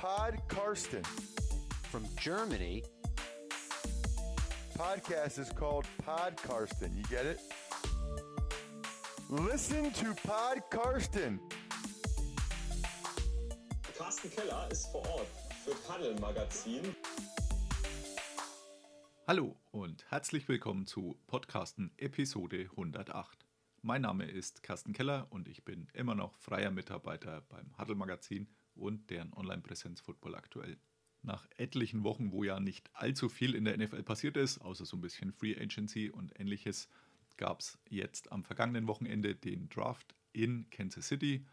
Pod Karsten. From Germany, Podcast is called Pod Karsten. You get it? Listen to Pod Karsten. Carsten Keller ist vor Ort für Paddel Magazin. Hallo und herzlich willkommen zu Podcasten Episode 108. Mein Name ist Carsten Keller und ich bin immer noch freier Mitarbeiter beim Huddle Magazin und deren Online-Präsenz Football aktuell. Nach etlichen Wochen, wo ja nicht allzu viel in der NFL passiert ist, außer so ein bisschen Free Agency und ähnliches, gab es jetzt am vergangenen Wochenende den Draft in Kansas City.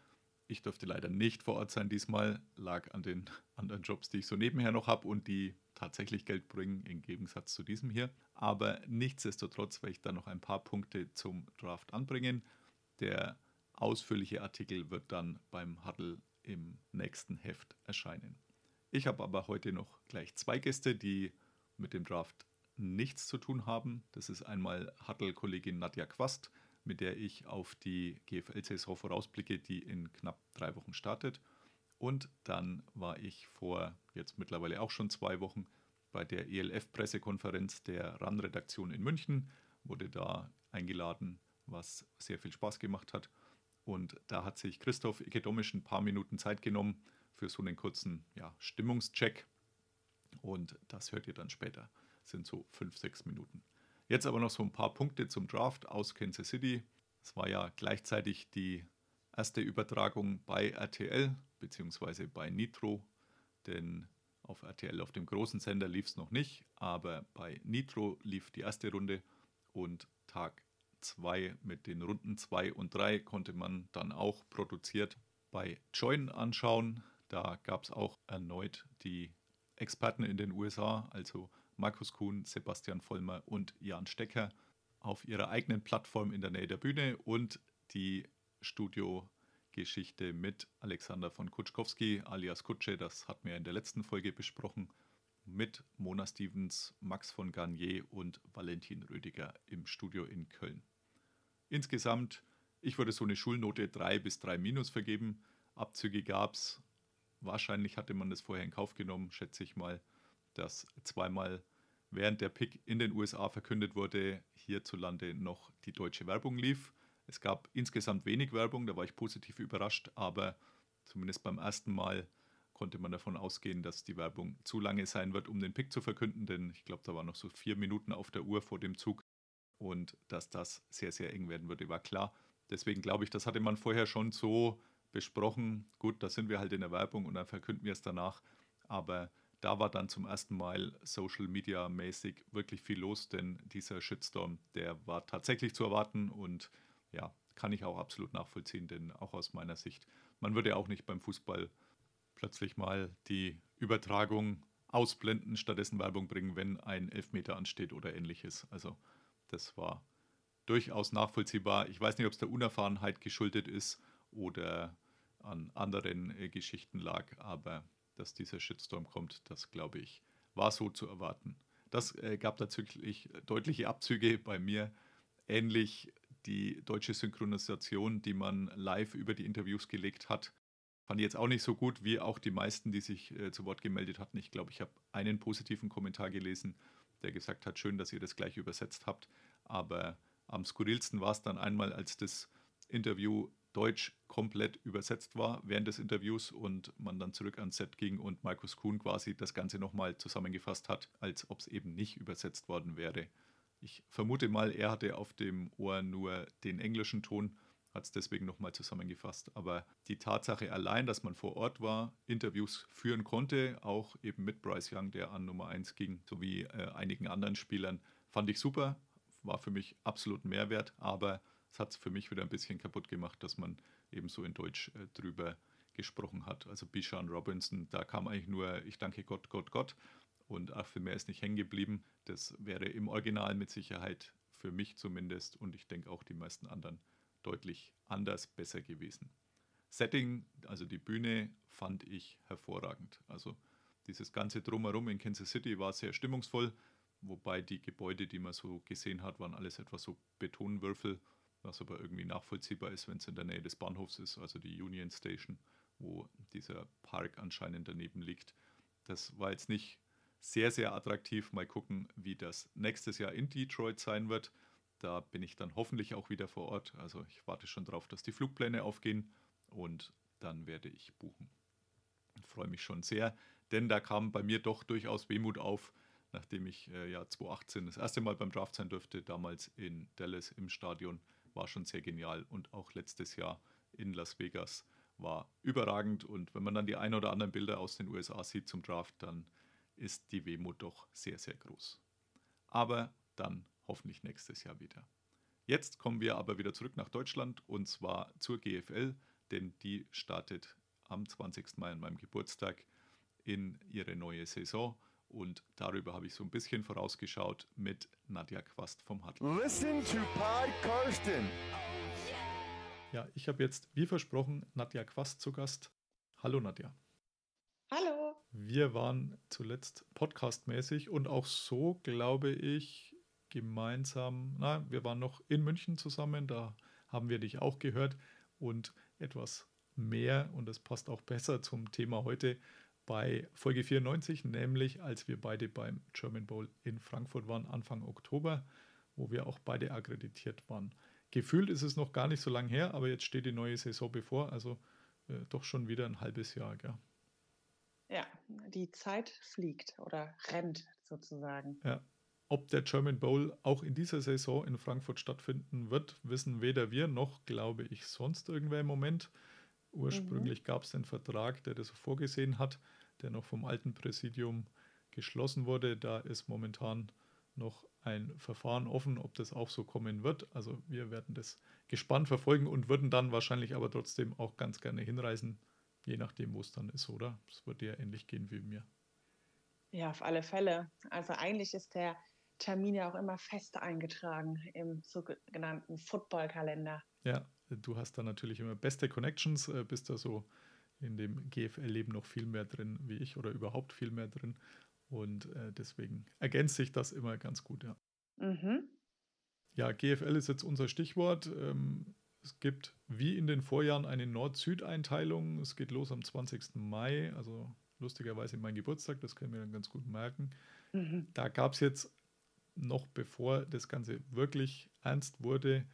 Ich durfte leider nicht vor Ort sein diesmal, lag an den anderen Jobs, die ich so nebenher noch habe und die tatsächlich Geld bringen, im Gegensatz zu diesem hier. Aber nichtsdestotrotz werde ich da noch ein paar Punkte zum Draft anbringen. Der ausführliche Artikel wird dann beim Huddle im nächsten Heft erscheinen. Ich habe aber heute noch gleich zwei Gäste, die mit dem Draft nichts zu tun haben. Das ist einmal Huddle-Kollegin Nadja Quast, mit der ich auf die GFL-Saison vorausblicke, die in knapp drei Wochen startet. Und dann war ich vor jetzt mittlerweile auch schon zwei Wochen bei der ELF-Pressekonferenz der RAN-Redaktion in München, wurde da eingeladen, was sehr viel Spaß gemacht hat. Und da hat sich Christoph Ikedomisch ein paar Minuten Zeit genommen für so einen kurzen ja, Stimmungscheck. Und das hört ihr dann später. Das sind so fünf, sechs Minuten. Jetzt aber noch so ein paar Punkte zum Draft aus Kansas City. Es war ja gleichzeitig die erste Übertragung bei RTL bzw. bei Nitro, denn auf RTL auf dem großen Sender lief es noch nicht, aber bei Nitro lief die erste Runde und Tag 2 mit den Runden 2 und 3 konnte man dann auch produziert bei Join anschauen. Da gab es auch erneut die Experten in den USA, also Markus Kuhn, Sebastian Vollmer und Jan Stecker auf ihrer eigenen Plattform in der Nähe der Bühne und die Studiogeschichte mit Alexander von Kutschkowski alias Kutsche, das hatten wir in der letzten Folge besprochen, mit Mona Stevens, Max von Garnier und Valentin Rödiger im Studio in Köln. Insgesamt, ich würde so eine Schulnote 3 bis 3 minus vergeben. Abzüge gab es. Wahrscheinlich hatte man das vorher in Kauf genommen, schätze ich mal, dass zweimal während der Pick in den USA verkündet wurde, hierzulande noch die deutsche Werbung lief. Es gab insgesamt wenig Werbung, da war ich positiv überrascht, aber zumindest beim ersten Mal konnte man davon ausgehen, dass die Werbung zu lange sein wird, um den Pick zu verkünden, denn ich glaube, da waren noch so vier Minuten auf der Uhr vor dem Zug und dass das sehr, sehr eng werden würde, war klar. Deswegen glaube ich, das hatte man vorher schon so besprochen. Gut, da sind wir halt in der Werbung und dann verkünden wir es danach. Aber da war dann zum ersten Mal Social Media mäßig wirklich viel los, denn dieser Shitstorm, der war tatsächlich zu erwarten und ja, kann ich auch absolut nachvollziehen, denn auch aus meiner Sicht, man würde auch nicht beim Fußball plötzlich mal die Übertragung ausblenden, stattdessen Werbung bringen, wenn ein Elfmeter ansteht oder ähnliches. Also das war durchaus nachvollziehbar. Ich weiß nicht, ob es der Unerfahrenheit geschuldet ist oder an anderen äh, Geschichten lag, aber dass dieser Shitstorm kommt, das glaube ich, war so zu erwarten. Das äh, gab tatsächlich deutliche Abzüge bei mir. Ähnlich die deutsche Synchronisation, die man live über die Interviews gelegt hat, fand ich jetzt auch nicht so gut wie auch die meisten, die sich äh, zu Wort gemeldet hatten. Ich glaube, ich habe einen positiven Kommentar gelesen, der gesagt hat, schön, dass ihr das gleich übersetzt habt. Aber am skurrilsten war es dann einmal, als das Interview Deutsch komplett übersetzt war während des Interviews und man dann zurück ans Set ging und Markus Kuhn quasi das Ganze nochmal zusammengefasst hat, als ob es eben nicht übersetzt worden wäre. Ich vermute mal, er hatte auf dem Ohr nur den englischen Ton, hat es deswegen nochmal zusammengefasst. Aber die Tatsache allein, dass man vor Ort war, Interviews führen konnte, auch eben mit Bryce Young, der an Nummer 1 ging, sowie äh, einigen anderen Spielern, fand ich super, war für mich absolut Mehrwert, aber es hat es für mich wieder ein bisschen kaputt gemacht, dass man eben so in Deutsch äh, drüber gesprochen hat. Also Bishan Robinson, da kam eigentlich nur Ich danke Gott, Gott, Gott und auch für mehr ist nicht hängen geblieben. Das wäre im Original mit Sicherheit für mich zumindest und ich denke auch die meisten anderen deutlich anders besser gewesen. Setting, also die Bühne, fand ich hervorragend. Also dieses ganze Drumherum in Kansas City war sehr stimmungsvoll, wobei die Gebäude, die man so gesehen hat, waren alles etwas so Betonwürfel, was aber irgendwie nachvollziehbar ist, wenn es in der Nähe des Bahnhofs ist, also die Union Station. wo dieser Park anscheinend daneben liegt. Das war jetzt nicht sehr, sehr attraktiv. Mal gucken, wie das nächstes Jahr in Detroit sein wird. Da bin ich dann hoffentlich auch wieder vor Ort. Also ich warte schon darauf, dass die Flugpläne aufgehen und dann werde ich buchen. Ich freue mich schon sehr, denn da kam bei mir doch durchaus Wehmut auf, nachdem ich äh, ja 2018 das erste Mal beim Draft sein durfte, damals in Dallas im Stadion. War schon sehr genial und auch letztes Jahr in Las Vegas war überragend. Und wenn man dann die ein oder anderen Bilder aus den USA sieht zum Draft, dann ist die Wehmut doch sehr, sehr groß. Aber dann hoffentlich nächstes Jahr wieder. Jetzt kommen wir aber wieder zurück nach Deutschland und zwar zur GFL, denn die startet am 20. Mai an meinem Geburtstag in ihre neue Saison. Und darüber habe ich so ein bisschen vorausgeschaut mit Nadja Quast vom Huddle. Listen to Pod Karsten. Ja, ich habe jetzt, wie versprochen, Nadja Quast zu Gast. Hallo Nadja. Hallo. Wir waren zuletzt podcastmäßig und auch so, glaube ich, gemeinsam, na, wir waren noch in München zusammen, da haben wir dich auch gehört und etwas mehr, und das passt auch besser zum Thema heute, bei Folge 94, nämlich als wir beide beim German Bowl in Frankfurt waren, Anfang Oktober, wo wir auch beide akkreditiert waren. Gefühlt ist es noch gar nicht so lange her, aber jetzt steht die neue Saison bevor, also äh, doch schon wieder ein halbes Jahr. Gell? Ja, die Zeit fliegt oder rennt sozusagen. Ja. Ob der German Bowl auch in dieser Saison in Frankfurt stattfinden wird, wissen weder wir noch, glaube ich, sonst irgendwer im Moment. Ursprünglich mhm. gab es den Vertrag, der das vorgesehen hat, der noch vom alten Präsidium geschlossen wurde. Da ist momentan noch ein Verfahren offen, ob das auch so kommen wird. Also wir werden das gespannt verfolgen und würden dann wahrscheinlich aber trotzdem auch ganz gerne hinreisen, je nachdem, wo es dann ist, oder? Es wird ja ähnlich gehen wie mir. Ja, auf alle Fälle. Also eigentlich ist der Termin ja auch immer fest eingetragen im sogenannten Football-Kalender. Ja, du hast da natürlich immer beste Connections, äh, bist da so in dem GFL-Leben noch viel mehr drin wie ich oder überhaupt viel mehr drin. Und äh, deswegen ergänzt sich das immer ganz gut, ja. Mhm. Ja, GFL ist jetzt unser Stichwort. Ähm, es gibt wie in den Vorjahren eine Nord-Süd-Einteilung. Es geht los am 20. Mai, also lustigerweise mein Geburtstag, das können wir dann ganz gut merken. Mhm. Da gab es jetzt noch bevor das Ganze wirklich ernst wurde,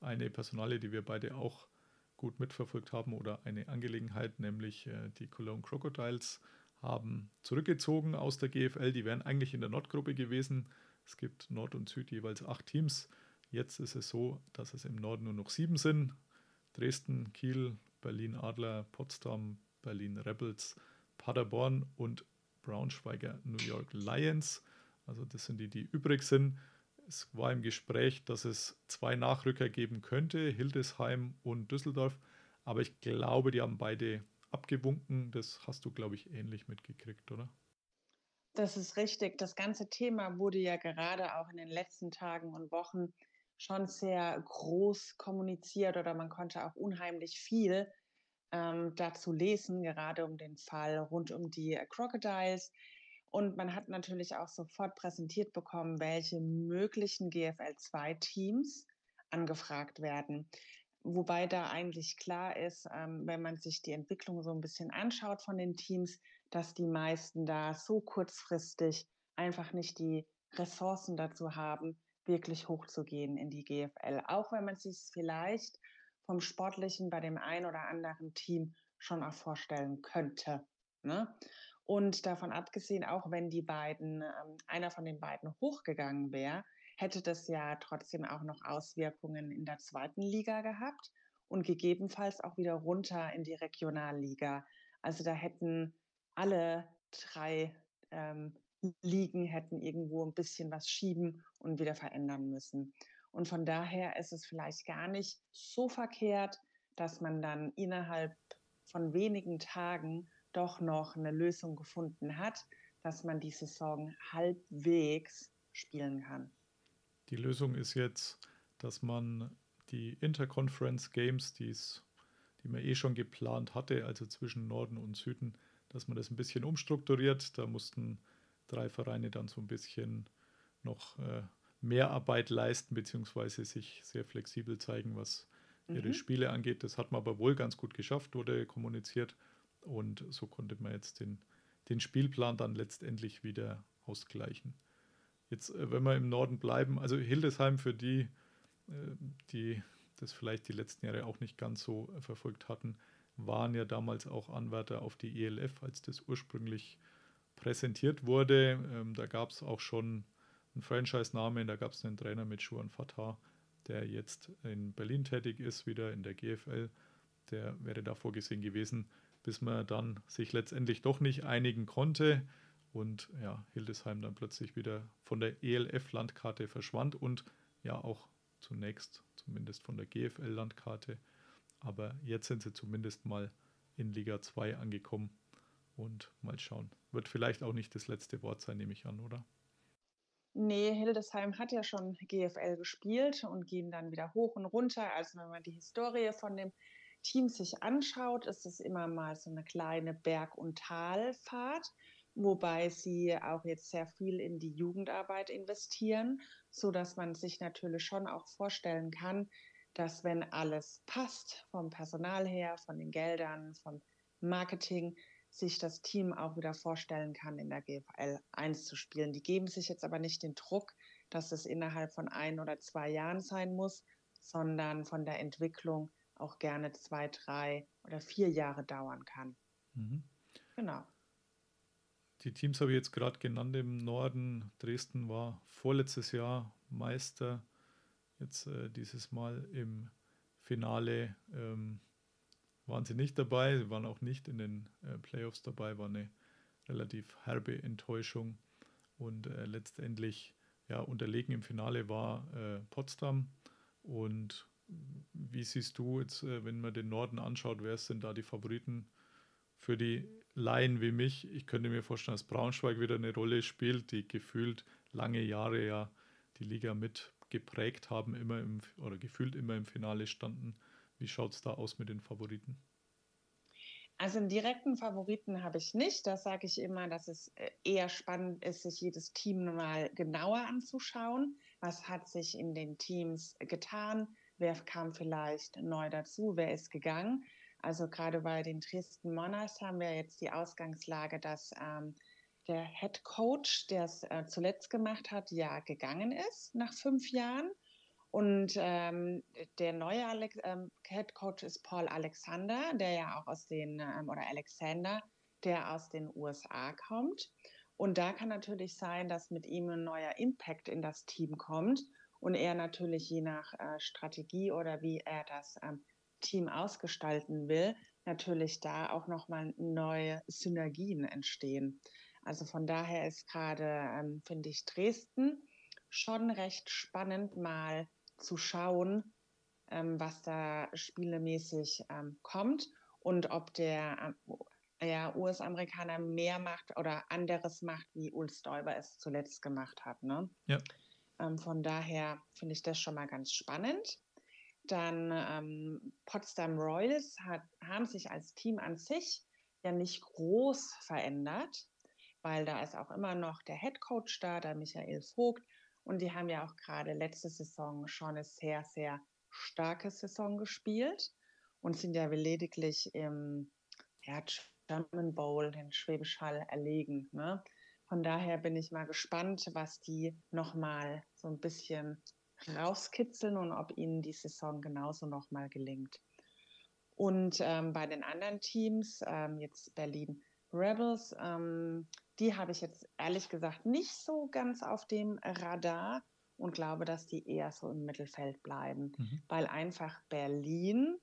eine Personale, die wir beide auch gut mitverfolgt haben oder eine Angelegenheit, nämlich äh, die Cologne Crocodiles haben zurückgezogen aus der GFL. Die wären eigentlich in der Nordgruppe gewesen. Es gibt Nord und Süd jeweils acht Teams. Jetzt ist es so, dass es im Norden nur noch sieben sind. Dresden, Kiel, Berlin Adler, Potsdam, Berlin Rebels, Paderborn und Braunschweiger New York Lions. Also das sind die, die übrig sind. Es war im Gespräch, dass es zwei Nachrücker geben könnte, Hildesheim und Düsseldorf. Aber ich glaube, die haben beide abgewunken. Das hast du, glaube ich, ähnlich mitgekriegt, oder? Das ist richtig. Das ganze Thema wurde ja gerade auch in den letzten Tagen und Wochen schon sehr groß kommuniziert oder man konnte auch unheimlich viel ähm, dazu lesen, gerade um den Fall rund um die Crocodiles. Und man hat natürlich auch sofort präsentiert bekommen, welche möglichen GFL-2-Teams angefragt werden. Wobei da eigentlich klar ist, ähm, wenn man sich die Entwicklung so ein bisschen anschaut von den Teams, dass die meisten da so kurzfristig einfach nicht die Ressourcen dazu haben, wirklich hochzugehen in die GFL. Auch wenn man sich vielleicht vom Sportlichen bei dem einen oder anderen Team schon auch vorstellen könnte. Ne? Und davon abgesehen, auch wenn die beiden, ähm, einer von den beiden hochgegangen wäre, hätte das ja trotzdem auch noch Auswirkungen in der zweiten Liga gehabt und gegebenenfalls auch wieder runter in die Regionalliga. Also da hätten alle drei ähm, Ligen hätten irgendwo ein bisschen was schieben und wieder verändern müssen. Und von daher ist es vielleicht gar nicht so verkehrt, dass man dann innerhalb von wenigen Tagen doch noch eine Lösung gefunden hat, dass man die Saison halbwegs spielen kann. Die Lösung ist jetzt, dass man die Interconference Games, die's, die man eh schon geplant hatte, also zwischen Norden und Süden, dass man das ein bisschen umstrukturiert. Da mussten drei Vereine dann so ein bisschen noch äh, mehr Arbeit leisten, beziehungsweise sich sehr flexibel zeigen, was ihre Mhm. Spiele angeht. Das hat man aber wohl ganz gut geschafft, wurde kommuniziert. Und so konnte man jetzt den, den Spielplan dann letztendlich wieder ausgleichen. Jetzt, äh, wenn wir im Norden bleiben, also Hildesheim für die, äh, die das vielleicht die letzten Jahre auch nicht ganz so äh, verfolgt hatten, waren ja damals auch Anwärter auf die ELF, als das ursprünglich präsentiert wurde. Ähm, da gab es auch schon einen Franchise-Namen, da gab es einen Trainer mit Schuan Fatah, der jetzt in Berlin tätig ist, wieder in der GFL. Der wäre da vorgesehen gewesen, bis man dann sich letztendlich doch nicht einigen konnte und ja, Hildesheim dann plötzlich wieder von der ELF-Landkarte verschwand und ja auch zunächst zumindest von der GFL-Landkarte. Aber jetzt sind sie zumindest mal in Liga 2 angekommen und mal schauen. Wird vielleicht auch nicht das letzte Wort sein, nehme ich an, oder? Nee, Hildesheim hat ja schon GFL gespielt und gehen dann wieder hoch und runter. Also wenn man die Historie von dem Team sich anschaut, ist es immer mal so eine kleine Berg- und Talfahrt, wobei sie auch jetzt sehr viel in die Jugendarbeit investieren, so dass man sich natürlich schon auch vorstellen kann, dass wenn alles passt, vom Personal her, von den Geldern, vom Marketing, sich das Team auch wieder vorstellen kann, in der GFL 1 zu spielen. Die geben sich jetzt aber nicht den Druck, dass es innerhalb von ein oder zwei Jahren sein muss, sondern von der Entwicklung auch gerne zwei, drei oder vier Jahre dauern kann. Mhm. Genau. Die Teams habe ich jetzt gerade genannt im Norden. Dresden war vorletztes Jahr Meister. Jetzt äh, dieses Mal im Finale ähm, waren sie nicht dabei. Sie waren auch nicht in den äh, Playoffs dabei. War eine relativ herbe Enttäuschung. Und äh, letztendlich ja, unterlegen im Finale war äh, Potsdam. Und wie siehst du jetzt, äh, wenn man den Norden anschaut, wer sind da die Favoriten für die Laien wie mich? Ich könnte mir vorstellen, dass Braunschweig wieder eine Rolle spielt, die gefühlt lange Jahre ja die Liga mit geprägt haben, immer im oder gefühlt immer im Finale standen. Wie schaut es da aus mit den Favoriten? Also einen direkten Favoriten habe ich nicht. Das sage ich immer, dass es äh, eher spannend ist, sich jedes Team mal genauer anzuschauen. Was hat sich in den Teams getan? Wer kam vielleicht neu dazu? Wer ist gegangen? Also gerade bei den Dresden Monarchs haben wir jetzt die Ausgangslage, dass ähm, der Head Coach, der es äh, zuletzt gemacht hat, ja gegangen ist nach fünf Jahren. Und ähm, der neue Alex ähm, Head Coach ist Paul Alexander, der ja auch aus den, ähm, oder Alexander, der aus den USA kommt. Und da kann natürlich sein, dass mit ihm ein neuer Impact in das Team kommt und er natürlich je nach äh, Strategie oder wie er das ähm, Team ausgestalten will, natürlich da auch nochmal neue Synergien entstehen. Also von daher ist gerade, ähm, finde ich, Dresden schon recht spannend mal zu schauen, ähm, was da spielemäßig ähm, kommt und ob der äh, ja, US-Amerikaner mehr macht oder anderes macht, wie Ulf Stoiber es zuletzt gemacht hat. Ne? Ja. Ähm, von daher finde ich das schon mal ganz spannend. Dann ähm, Potsdam Royals hat, haben sich als Team an sich ja nicht groß verändert, weil da ist auch immer noch der Head Coach da, der Michael Vogt. Und die haben ja auch gerade letzte Saison schon eine sehr, sehr starke Saison gespielt und sind ja lediglich im ja, German Bowl, den Schwäbisch Hall, erlegen. Ne? Von daher bin ich mal gespannt, was die nochmal so ein bisschen rauskitzeln und ob ihnen die Saison genauso nochmal gelingt. Und ähm, bei den anderen Teams, ähm, jetzt Berlin Rebels, ähm, die habe ich jetzt ehrlich gesagt nicht so ganz auf dem Radar und glaube, dass die eher so im Mittelfeld bleiben, Mhm. weil einfach Berlin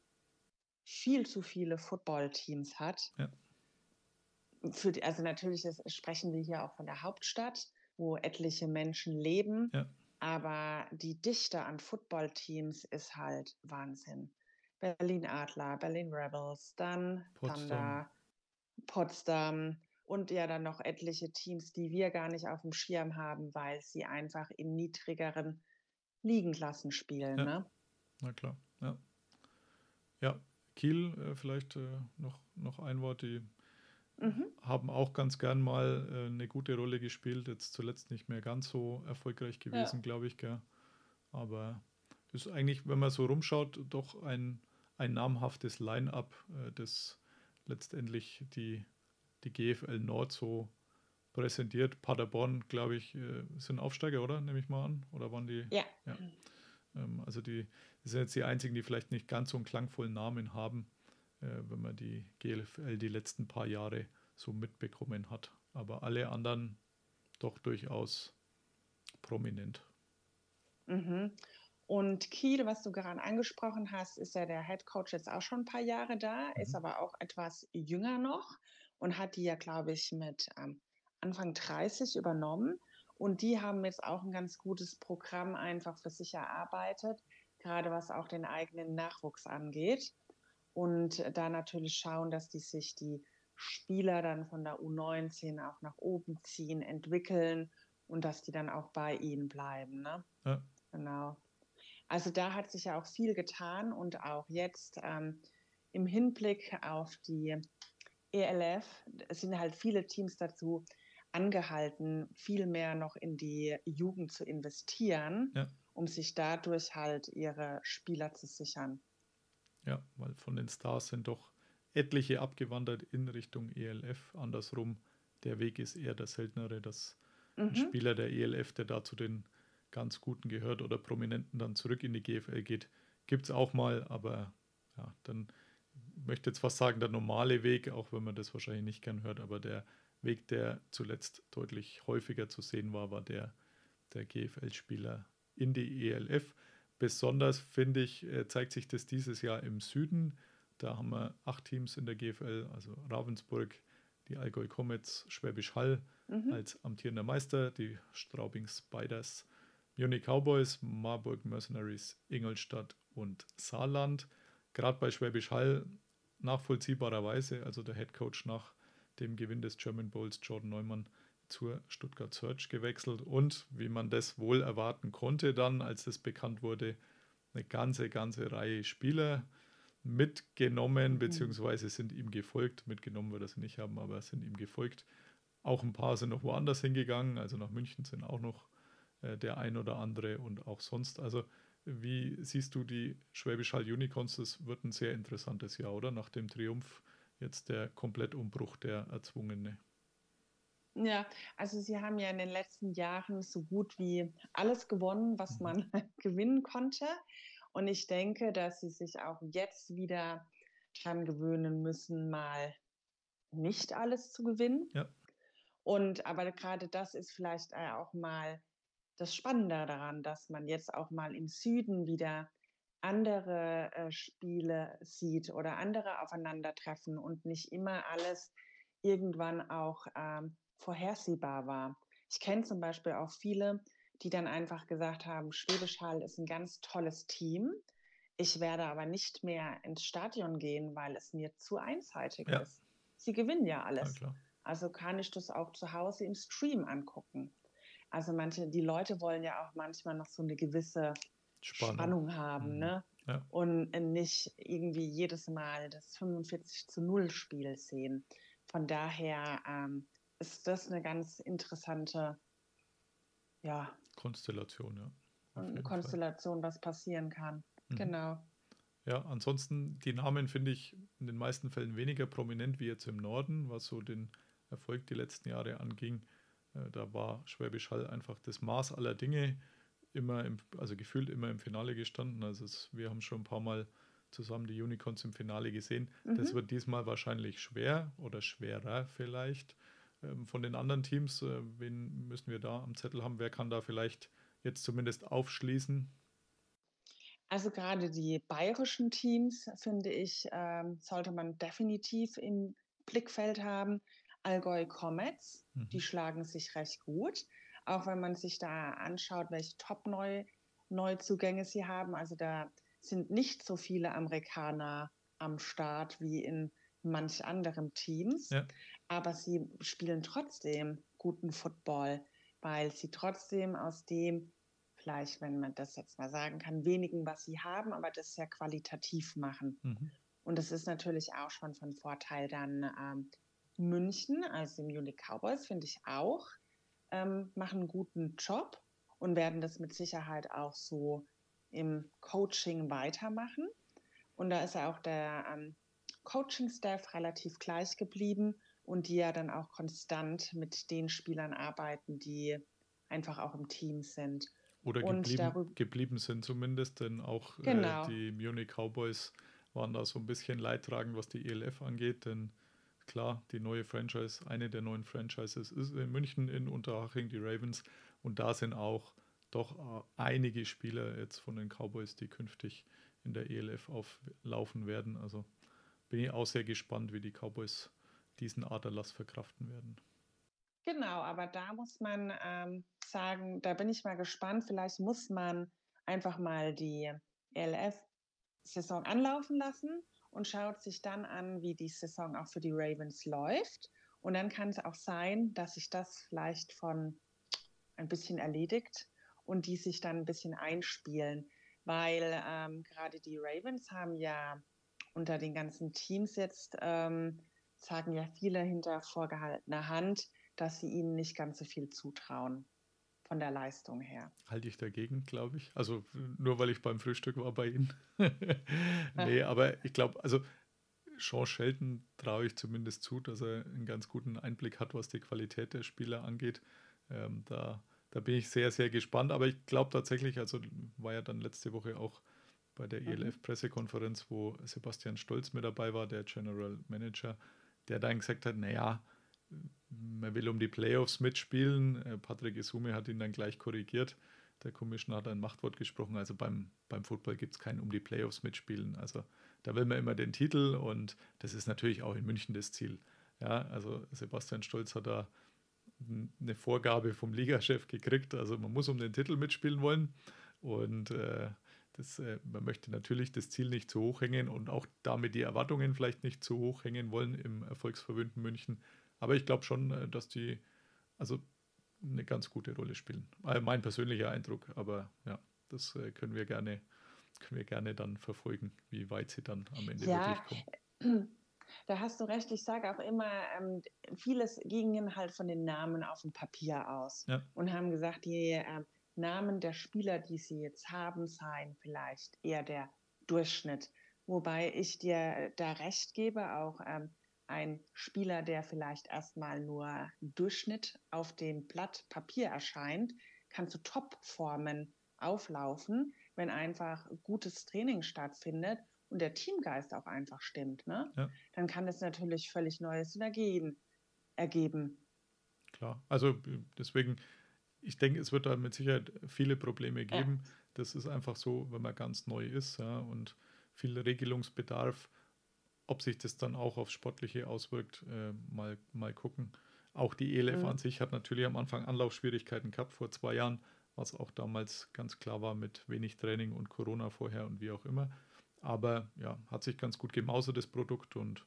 viel zu viele Footballteams hat. Ja. Die, also natürlich sprechen wir hier auch von der Hauptstadt, wo etliche Menschen leben, Ja. Aber die Dichte an Footballteams ist halt Wahnsinn. Berlin Adler, Berlin Rebels, dann Potsdam. Thunder, Potsdam und ja dann noch etliche Teams, die wir gar nicht auf dem Schirm haben, weil sie einfach in niedrigeren Ligenklassen spielen. Ja. Ne? Na klar, ja. Ja, Kiel äh, vielleicht äh, noch, noch ein Wort, die Mhm. haben auch ganz gern mal äh, eine gute Rolle gespielt, jetzt zuletzt nicht mehr ganz so erfolgreich gewesen, glaube ich, gell? aber ist eigentlich, wenn man so rumschaut, doch ein, ein namhaftes Line-up, äh, das letztendlich die, die GFL Nord so präsentiert. Paderborn, glaube ich, äh, sind Aufsteiger, oder? Nehme ich mal an. Oder waren die? Ja. ja. Ähm, also die sind jetzt die einzigen, die vielleicht nicht ganz so einen klangvollen Namen haben, wenn man die GFL die letzten paar Jahre so mitbekommen hat. Aber alle anderen doch durchaus prominent. Mhm. Und Kiel, was du gerade angesprochen hast, ist ja der Head Coach jetzt auch schon ein paar Jahre da, mhm. ist aber auch etwas jünger noch und hat die ja, glaube ich, mit ähm, Anfang 30 übernommen. Und die haben jetzt auch ein ganz gutes Programm einfach für sich erarbeitet, gerade was auch den eigenen Nachwuchs angeht. Und da natürlich schauen, dass die sich die Spieler dann von der U19 auch nach oben ziehen, entwickeln und dass die dann auch bei ihnen bleiben. Ne? Ja. Genau. Also da hat sich ja auch viel getan und auch jetzt ähm, im Hinblick auf die ELF sind halt viele Teams dazu angehalten, viel mehr noch in die Jugend zu investieren, ja. um sich dadurch halt ihre Spieler zu sichern. Ja, weil von den Stars sind doch etliche abgewandert in Richtung ELF. Andersrum, der Weg ist eher der seltenere, dass mhm. ein Spieler der ELF, der da zu den ganz Guten gehört oder Prominenten dann zurück in die GFL geht, gibt es auch mal, aber ja, dann möchte jetzt fast sagen, der normale Weg, auch wenn man das wahrscheinlich nicht gern hört, aber der Weg, der zuletzt deutlich häufiger zu sehen war, war der der GFL-Spieler in die ELF. Besonders finde ich, äh, zeigt sich das dieses Jahr im Süden. Da haben wir acht Teams in der GFL, also Ravensburg, die Allgäu Comets, Schwäbisch Hall mhm. als amtierender Meister, die Straubing Spiders, Munich Cowboys, Marburg Mercenaries, Ingolstadt und Saarland. Gerade bei Schwäbisch Hall nachvollziehbarerweise, also der Head Coach nach dem Gewinn des German Bowls, Jordan Neumann, zur Stuttgart Search gewechselt und wie man das wohl erwarten konnte, dann, als das bekannt wurde, eine ganze, ganze Reihe Spieler mitgenommen, mhm. beziehungsweise sind ihm gefolgt. Mitgenommen wird er sie nicht haben, aber sind ihm gefolgt. Auch ein paar sind noch woanders hingegangen, also nach München sind auch noch äh, der ein oder andere und auch sonst. Also, wie siehst du die Schwäbisch Hall Unicorns? Das wird ein sehr interessantes Jahr, oder? Nach dem Triumph jetzt der Komplettumbruch, der erzwungene. Ja, also sie haben ja in den letzten Jahren so gut wie alles gewonnen, was mhm. man gewinnen konnte. Und ich denke, dass sie sich auch jetzt wieder dran gewöhnen müssen, mal nicht alles zu gewinnen. Ja. Und aber gerade das ist vielleicht äh, auch mal das Spannende daran, dass man jetzt auch mal im Süden wieder andere äh, Spiele sieht oder andere Aufeinandertreffen und nicht immer alles irgendwann auch ähm, vorhersehbar war. Ich kenne zum Beispiel auch viele, die dann einfach gesagt haben, Schwäbisch Hall ist ein ganz tolles Team. Ich werde aber nicht mehr ins Stadion gehen, weil es mir zu einseitig ja. ist. Sie gewinnen ja alles. Ja, also kann ich das auch zu Hause im Stream angucken. Also manche, die Leute wollen ja auch manchmal noch so eine gewisse Spannung, Spannung haben, mhm. ne? Ja. Und nicht irgendwie jedes Mal das 45 zu 0 Spiel sehen. Von daher ähm, ist das eine ganz interessante ja, Konstellation, ja. Eine Konstellation, Fall. was passieren kann. Mhm. Genau. Ja, ansonsten die Namen finde ich in den meisten Fällen weniger prominent wie jetzt im Norden, was so den Erfolg die letzten Jahre anging. Äh, da war Schwäbisch Hall einfach das Maß aller Dinge immer, im, also gefühlt immer im Finale gestanden. Also es, wir haben schon ein paar Mal zusammen die Unicorns im Finale gesehen. Mhm. Das wird diesmal wahrscheinlich schwer oder schwerer vielleicht. Ähm, von den anderen Teams, äh, wen müssen wir da am Zettel haben? Wer kann da vielleicht jetzt zumindest aufschließen? Also gerade die bayerischen Teams, finde ich, ähm, sollte man definitiv im Blickfeld haben. Allgäu Comets, mhm. die schlagen sich recht gut. Auch wenn man sich da anschaut, welche Top-Neuzugänge sie haben. Also da sind nicht so viele Amerikaner am Start wie in manch anderen Teams. Ja. Aber sie spielen trotzdem guten Football, weil sie trotzdem aus dem, vielleicht, wenn man das jetzt mal sagen kann, wenigen, was sie haben, aber das sehr qualitativ machen. Mhm. Und das ist natürlich auch schon von Vorteil dann ähm, München, also im Munich Cowboys, finde ich auch ähm, machen einen guten Job und werden das mit Sicherheit auch so im Coaching weitermachen. Und da ist ja auch der ähm, Coaching-Staff relativ gleich geblieben und die ja dann auch konstant mit den Spielern arbeiten, die einfach auch im Team sind. Oder geblieben, geblieben, sind zumindest, denn auch äh, genau. äh, die Munich Cowboys waren da so ein bisschen leidtragend, was die ELF angeht, denn klar, die neue Franchise, eine der neuen Franchises ist in München in Unterhaching, die Ravens, und da sind auch doch äh, einige Spieler jetzt von den Cowboys, die künftig in der ELF auflaufen werden. Also bin ich auch sehr gespannt, wie die Cowboys diesen Aderlass verkraften werden. Genau, aber da muss man ähm, sagen, da bin ich mal gespannt. Vielleicht muss man einfach mal die ELF-Saison anlaufen lassen und schaut sich dann an, wie die Saison auch für die Ravens läuft. Und dann kann es auch sein, dass sich das vielleicht von ein bisschen erledigt und die sich dann ein bisschen einspielen, weil ähm, gerade die Ravens haben ja unter den ganzen Teams jetzt, ähm, sagen ja viele hinter vorgehaltener Hand, dass sie ihnen nicht ganz so viel zutrauen von der Leistung her. Halte ich dagegen, glaube ich. Also nur weil ich beim Frühstück war bei Ihnen. nee, aber ich glaube, also Sean Shelton traue ich zumindest zu, dass er einen ganz guten Einblick hat, was die Qualität der Spieler angeht. Ähm, da, da bin ich sehr, sehr gespannt. Aber ich glaube tatsächlich, also war ja dann letzte Woche auch bei der mhm. ELF-Pressekonferenz, wo Sebastian Stolz mit dabei war, der General Manager, der dann gesagt hat, naja, man will um die Playoffs mitspielen. Äh, Patrick Isume hat ihn dann gleich korrigiert. Der Commissioner hat ein Machtwort gesprochen. Also beim, beim Football gibt es kein um die Playoffs mitspielen. Also da will man immer den Titel und das ist natürlich auch in München das Ziel. Ja, also Sebastian Stolz hat da eine Vorgabe vom Ligachef gekriegt. Also man muss um den Titel mitspielen wollen und äh, das, äh, man möchte natürlich das Ziel nicht zu hoch hängen und auch damit die Erwartungen vielleicht nicht zu hoch hängen wollen im erfolgsverwöhnten München. Aber ich glaube schon, äh, dass die also eine ganz gute Rolle spielen. Also mein persönlicher Eindruck, aber ja, das äh, können wir gerne, können wir gerne dann verfolgen, wie weit sie dann am Ende ja, wirklich kommen. Da hast du recht. Ich sage auch immer, ähm, vieles ging halt von den Namen auf dem Papier aus ja. und haben gesagt, die äh, Namen der Spieler, die sie jetzt haben, seien vielleicht eher der Durchschnitt. Wobei ich dir da recht gebe, auch ähm, ein Spieler, der vielleicht erstmal nur Durchschnitt auf dem Blatt Papier erscheint, kann zu Topformen auflaufen, wenn einfach gutes Training stattfindet und der Teamgeist auch einfach stimmt. Ne? Ja. Dann kann es natürlich völlig neue Synergien ergeben. Klar, also deswegen, ich denke, es wird da mit Sicherheit viele Probleme geben. Ja. Das ist einfach so, wenn man ganz neu ist ja, und viel Regelungsbedarf ob sich das dann auch aufs Sportliche auswirkt, äh, mal, mal gucken. Auch die ELF mhm. an sich hat natürlich am Anfang Anlaufschwierigkeiten gehabt vor zwei Jahren, was auch damals ganz klar war mit wenig Training und Corona vorher und wie auch immer. Aber ja, hat sich ganz gut gemausert, das Produkt. Und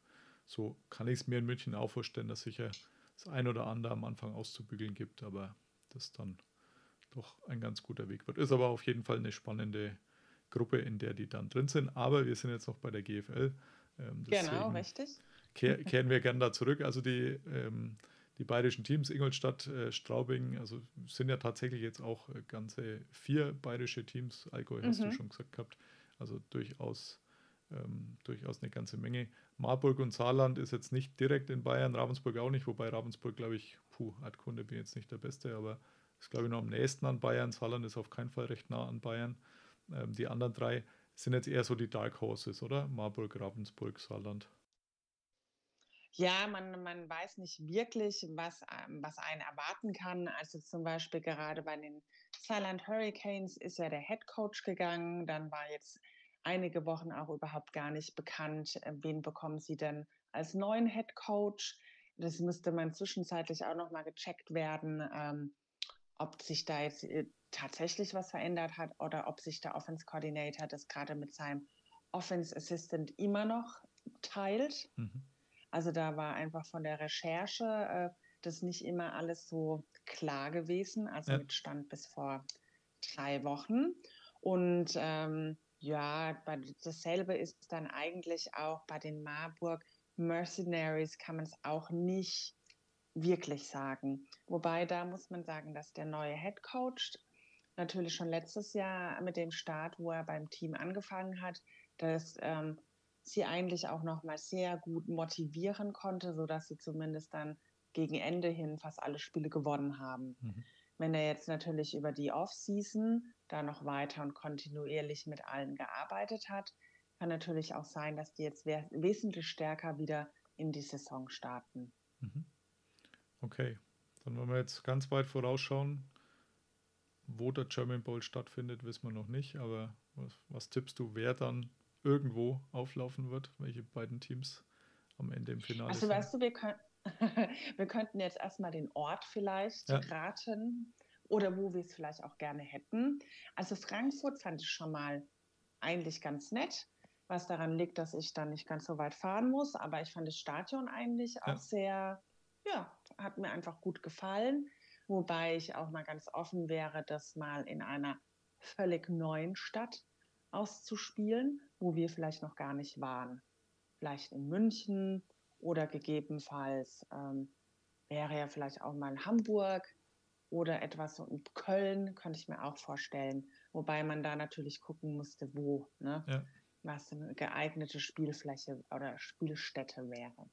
so kann ich es mir in München auch vorstellen, dass sicher das ein oder andere am Anfang auszubügeln gibt, aber das dann doch ein ganz guter Weg wird. Ist aber auf jeden Fall eine spannende Gruppe, in der die dann drin sind. Aber wir sind jetzt noch bei der GFL. Ähm, genau, richtig. Kehr, kehren wir gerne da zurück. Also die, ähm, die bayerischen Teams, Ingolstadt, äh, Straubing, also sind ja tatsächlich jetzt auch äh, ganze vier bayerische Teams. Allgäu hast mhm. du schon gesagt gehabt. Also durchaus, ähm, durchaus eine ganze Menge. Marburg und Saarland ist jetzt nicht direkt in Bayern, Ravensburg auch nicht, wobei Ravensburg, glaube ich, puh, Kunde bin jetzt nicht der Beste, aber ist, glaube ich, noch am nächsten an Bayern. Saarland ist auf keinen Fall recht nah an Bayern. Ähm, die anderen drei sind jetzt eher so die Dark Horses, oder? Marburg, Ravensburg, Saarland. Ja, man, man weiß nicht wirklich, was, ähm, was einen erwarten kann. Also zum Beispiel gerade bei den Saarland Hurricanes ist ja der Head Coach gegangen. Dann war jetzt einige Wochen auch überhaupt gar nicht bekannt, äh, wen bekommen sie denn als neuen Head Coach. Das müsste man zwischenzeitlich auch nochmal gecheckt werden, ähm, ob sich da jetzt äh, tatsächlich was verändert hat oder ob sich der Offense Coordinator das gerade mit seinem Offense Assistant immer noch teilt. Mhm. Also da war einfach von der Recherche äh, das nicht immer alles so klar gewesen, also ja. mit Stand bis vor drei Wochen. Und ähm, ja, dasselbe ist dann eigentlich auch bei den Marburg Mercenaries, kann man es auch nicht wirklich sagen. Wobei da muss man sagen, dass der neue Head Coach natürlich schon letztes Jahr mit dem Start, wo er beim Team angefangen hat, dass ähm, sie eigentlich auch noch mal sehr gut motivieren konnte, sodass sie zumindest dann gegen Ende hin fast alle Spiele gewonnen haben. Mhm. Wenn er jetzt natürlich über die Offseason da noch weiter und kontinuierlich mit allen gearbeitet hat, kann natürlich auch sein, dass die jetzt wesentlich stärker wieder in die Saison starten. Mhm. Okay, dann wollen wir jetzt ganz weit vorausschauen. Wo der German Bowl stattfindet, wissen wir noch nicht, aber was, was tippst du, wer dann irgendwo auflaufen wird, welche beiden Teams am Ende im Finale Also sind? weißt du, wir, können, wir könnten jetzt erstmal den Ort vielleicht ja. raten oder wo wir es vielleicht auch gerne hätten. Also Frankfurt fand ich schon mal eigentlich ganz nett was daran liegt, dass ich dann nicht ganz so weit fahren muss. Aber ich fand das Stadion eigentlich ja. auch sehr, ja, hat mir einfach gut gefallen. Wobei ich auch mal ganz offen wäre, das mal in einer völlig neuen Stadt auszuspielen, wo wir vielleicht noch gar nicht waren. Vielleicht in München oder gegebenenfalls ähm, wäre ja vielleicht auch mal Hamburg oder etwas so in Köln, könnte ich mir auch vorstellen. Wobei man da natürlich gucken musste, wo. Ne? Ja was eine geeignete Spielfläche oder Spielstätte wäre.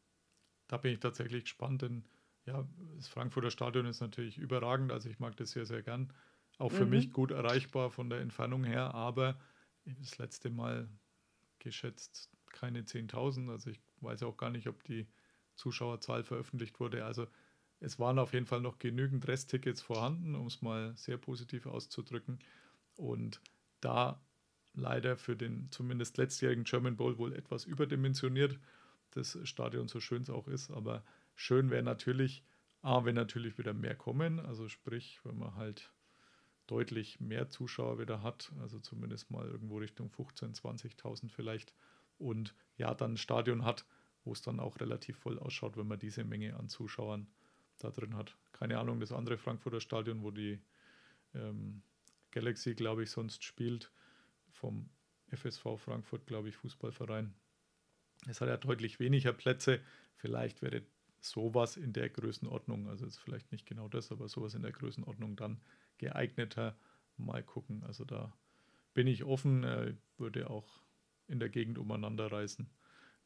Da bin ich tatsächlich gespannt, denn ja, das Frankfurter Stadion ist natürlich überragend, also ich mag das sehr, sehr gern. Auch für mhm. mich gut erreichbar von der Entfernung her, aber das letzte Mal geschätzt keine 10.000, also ich weiß auch gar nicht, ob die Zuschauerzahl veröffentlicht wurde. Also es waren auf jeden Fall noch genügend Resttickets vorhanden, um es mal sehr positiv auszudrücken. Und da leider für den zumindest letztjährigen German Bowl wohl etwas überdimensioniert. Das Stadion, so schön es auch ist, aber schön wäre natürlich, A, wenn natürlich wieder mehr kommen, also sprich, wenn man halt deutlich mehr Zuschauer wieder hat, also zumindest mal irgendwo Richtung 15.000, 20.000 vielleicht und ja, dann ein Stadion hat, wo es dann auch relativ voll ausschaut, wenn man diese Menge an Zuschauern da drin hat. Keine Ahnung, das andere Frankfurter Stadion, wo die ähm, Galaxy, glaube ich, sonst spielt, vom FSV Frankfurt, glaube ich, Fußballverein. Es hat ja deutlich weniger Plätze. Vielleicht wäre sowas in der Größenordnung, also jetzt vielleicht nicht genau das, aber sowas in der Größenordnung dann geeigneter. Mal gucken. Also da bin ich offen, äh, würde auch in der Gegend umeinander reisen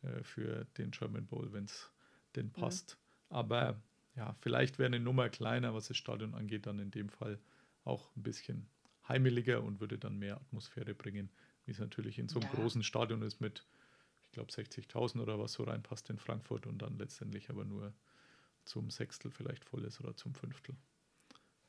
äh, für den German Bowl, wenn es denn mhm. passt. Mhm. Aber ja, vielleicht wäre eine Nummer kleiner, was das Stadion angeht, dann in dem Fall auch ein bisschen heimeliger und würde dann mehr Atmosphäre bringen, wie es natürlich in so einem ja. großen Stadion ist mit, ich glaube, 60.000 oder was so reinpasst in Frankfurt und dann letztendlich aber nur zum Sechstel vielleicht voll ist oder zum Fünftel.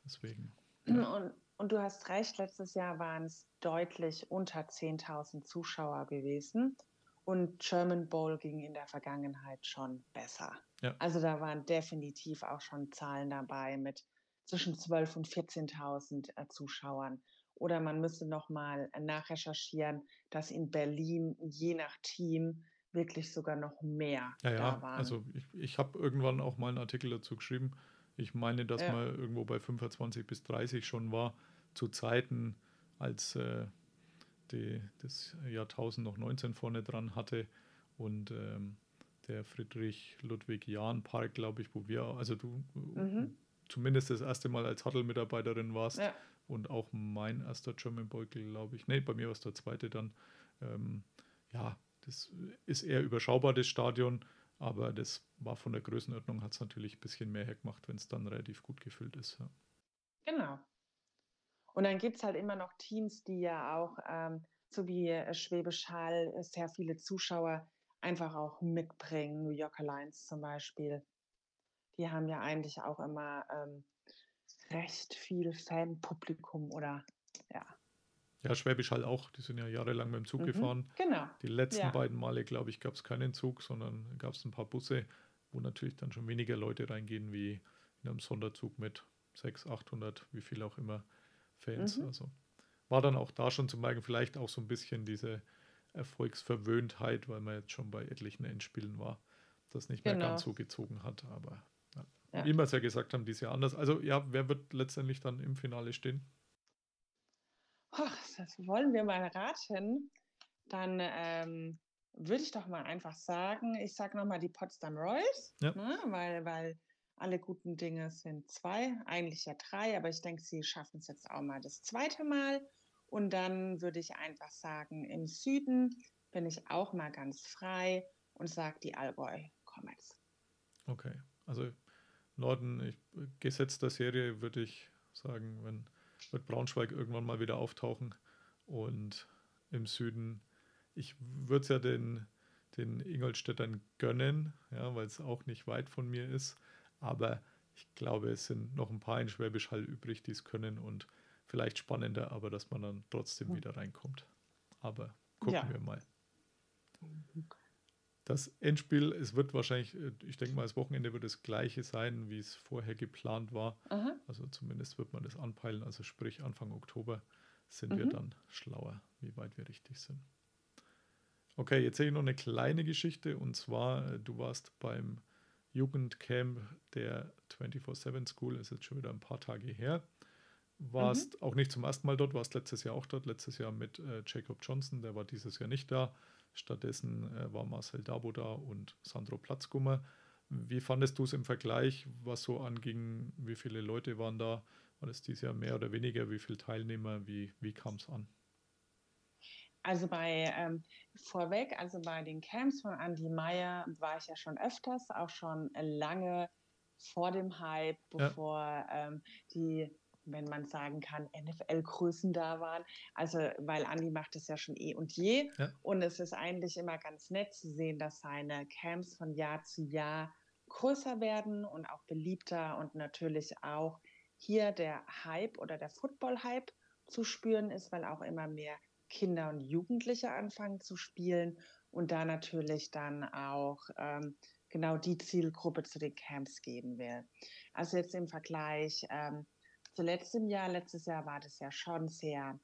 Deswegen. Ja. Und, und du hast recht, letztes Jahr waren es deutlich unter 10.000 Zuschauer gewesen. Und German Bowl ging in der Vergangenheit schon besser. Ja. Also da waren definitiv auch schon Zahlen dabei mit zwischen 12.000 und 14.000 äh, Zuschauern. Oder man müsste nochmal äh, nachrecherchieren, dass in Berlin je nach Team wirklich sogar noch mehr ja, ja. da waren. Also ich, ich habe irgendwann auch mal einen Artikel dazu geschrieben. Ich meine, dass ja. man irgendwo bei 25 bis 30 schon war, zu Zeiten, als äh, die, das Jahrtausend noch 19 vorne dran hatte und ähm, der Friedrich Ludwig Jahn Park, glaube ich, wo wir, also du, mhm zumindest das erste Mal als Huddle-Mitarbeiterin warst ja. und auch mein erster German Boy, glaube ich. Nee, bei mir war es der zweite dann. Ähm, ja, das ist eher überschaubar, das Stadion, aber das war von der Größenordnung, hat es natürlich ein bisschen mehr hergemacht, wenn es dann relativ gut gefüllt ist. Ja. Genau. Und dann gibt es halt immer noch Teams, die ja auch, ähm, so wie äh, Schwäbisch Hall, äh, sehr viele Zuschauer einfach auch mitbringen. New York Alliance zum Beispiel die haben ja eigentlich auch immer ähm, recht viel Fanpublikum oder ja. Ja, Schwäbisch Hall auch. Die sind ja jahrelang mit dem Zug mhm, gefahren. Genau. Die letzten ja. beiden Male, glaube ich, gab es keinen Zug, sondern gab es ein paar Busse, wo natürlich dann schon weniger Leute reingehen wie in einem Sonderzug mit 600, 800, wie viel auch immer Fans. Mhm. Also war dann auch da schon zu merken, vielleicht auch so ein bisschen diese Erfolgsverwöhntheit, weil man jetzt schon bei etlichen Endspielen war, das nicht mehr genau. ganz so gezogen hat. Aber ja. Wie wir es ja gesagt haben, dieses Jahr anders. Also ja, wer wird letztendlich dann im Finale stehen? Oh, das wollen wir mal raten. Dann ähm, würde ich doch mal einfach sagen, ich sage nochmal die Potsdam Royals, ja. ne, weil, weil alle guten Dinge sind zwei, eigentlich ja drei, aber ich denke, sie schaffen es jetzt auch mal das zweite Mal. Und dann würde ich einfach sagen, im Süden bin ich auch mal ganz frei und sage die Allgäu Comets. Okay, also Norden, ich, Gesetz der Serie würde ich sagen, wenn wird Braunschweig irgendwann mal wieder auftauchen und im Süden, ich würde es ja den, den Ingolstädtern gönnen, ja, weil es auch nicht weit von mir ist, aber ich glaube, es sind noch ein paar in Schwäbisch Hall übrig, die es können und vielleicht spannender, aber dass man dann trotzdem hm. wieder reinkommt. Aber gucken ja. wir mal. Das Endspiel, es wird wahrscheinlich, äh, ich denke mal, das Wochenende wird das gleiche sein, wie es vorher geplant war. Aha. Also zumindest wird man das anpeilen. Also sprich Anfang Oktober sind mhm. wir dann schlauer, wie weit wir richtig sind. Okay, jetzt sehe ich noch eine kleine Geschichte und zwar, äh, du warst beim Jugendcamp der 24-7 School, ist jetzt schon wieder ein paar Tage her. Warst mhm. auch nicht zum ersten Mal dort, warst letztes Jahr auch dort, letztes Jahr mit äh, Jacob Johnson, der war dieses Jahr nicht da. Stattdessen äh, war Marcel Dabo da und Sandro Platzgummer. Wie fandest du es im Vergleich, was so anging? Wie viele Leute waren da? War das dieses Jahr mehr oder weniger? Wie viele Teilnehmer? Wie, wie kam es an? Also bei ähm, vorweg, also bei den Camps von Andy Meyer war ich ja schon öfters, auch schon lange vor dem Hype, bevor ja. ähm, die wenn man sagen kann, NFL-Größen da waren. Also, weil Andi macht es ja schon eh und je. Ja. Und es ist eigentlich immer ganz nett zu sehen, dass seine Camps von Jahr zu Jahr größer werden und auch beliebter und natürlich auch hier der Hype oder der Football-Hype zu spüren ist, weil auch immer mehr Kinder und Jugendliche anfangen zu spielen und da natürlich dann auch ähm, genau die Zielgruppe zu den Camps geben will. Also jetzt im Vergleich ähm, zu letztem Jahr. Letztes Jahr war das ja schon sehr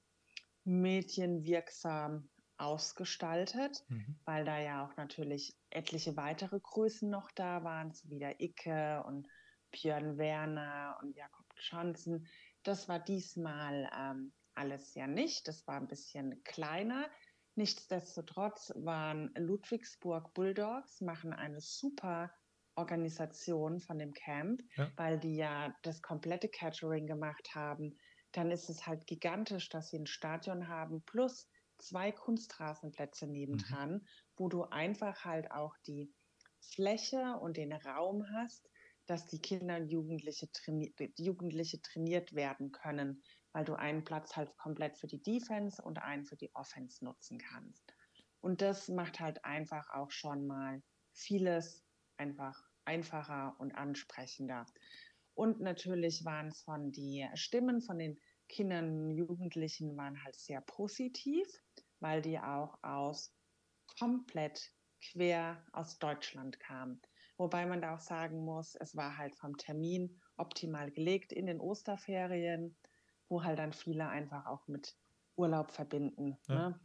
mädchenwirksam ausgestaltet, mhm. weil da ja auch natürlich etliche weitere Größen noch da waren, so wie der Icke und Björn Werner und Jakob Johnson. Das war diesmal ähm, alles ja nicht. Das war ein bisschen kleiner. Nichtsdestotrotz waren Ludwigsburg Bulldogs, machen eine super Organisation von dem Camp, ja. weil die ja das komplette Catering gemacht haben. Dann ist es halt gigantisch, dass sie ein Stadion haben plus zwei Kunstrasenplätze nebendran, mhm. wo du einfach halt auch die Fläche und den Raum hast, dass die Kinder und Jugendliche, traini Jugendliche trainiert werden können, weil du einen Platz halt komplett für die Defense und einen für die Offense nutzen kannst. Und das macht halt einfach auch schon mal vieles einfach einfacher und ansprechender. Und natürlich waren es von die Stimmen von den Kindern und Jugendlichen waren halt sehr positiv, weil die auch aus komplett quer aus Deutschland kamen. Wobei man da auch sagen muss, es war halt vom Termin optimal gelegt in den Osterferien, wo halt dann viele einfach auch mit Urlaub verbinden. Ja. Ne?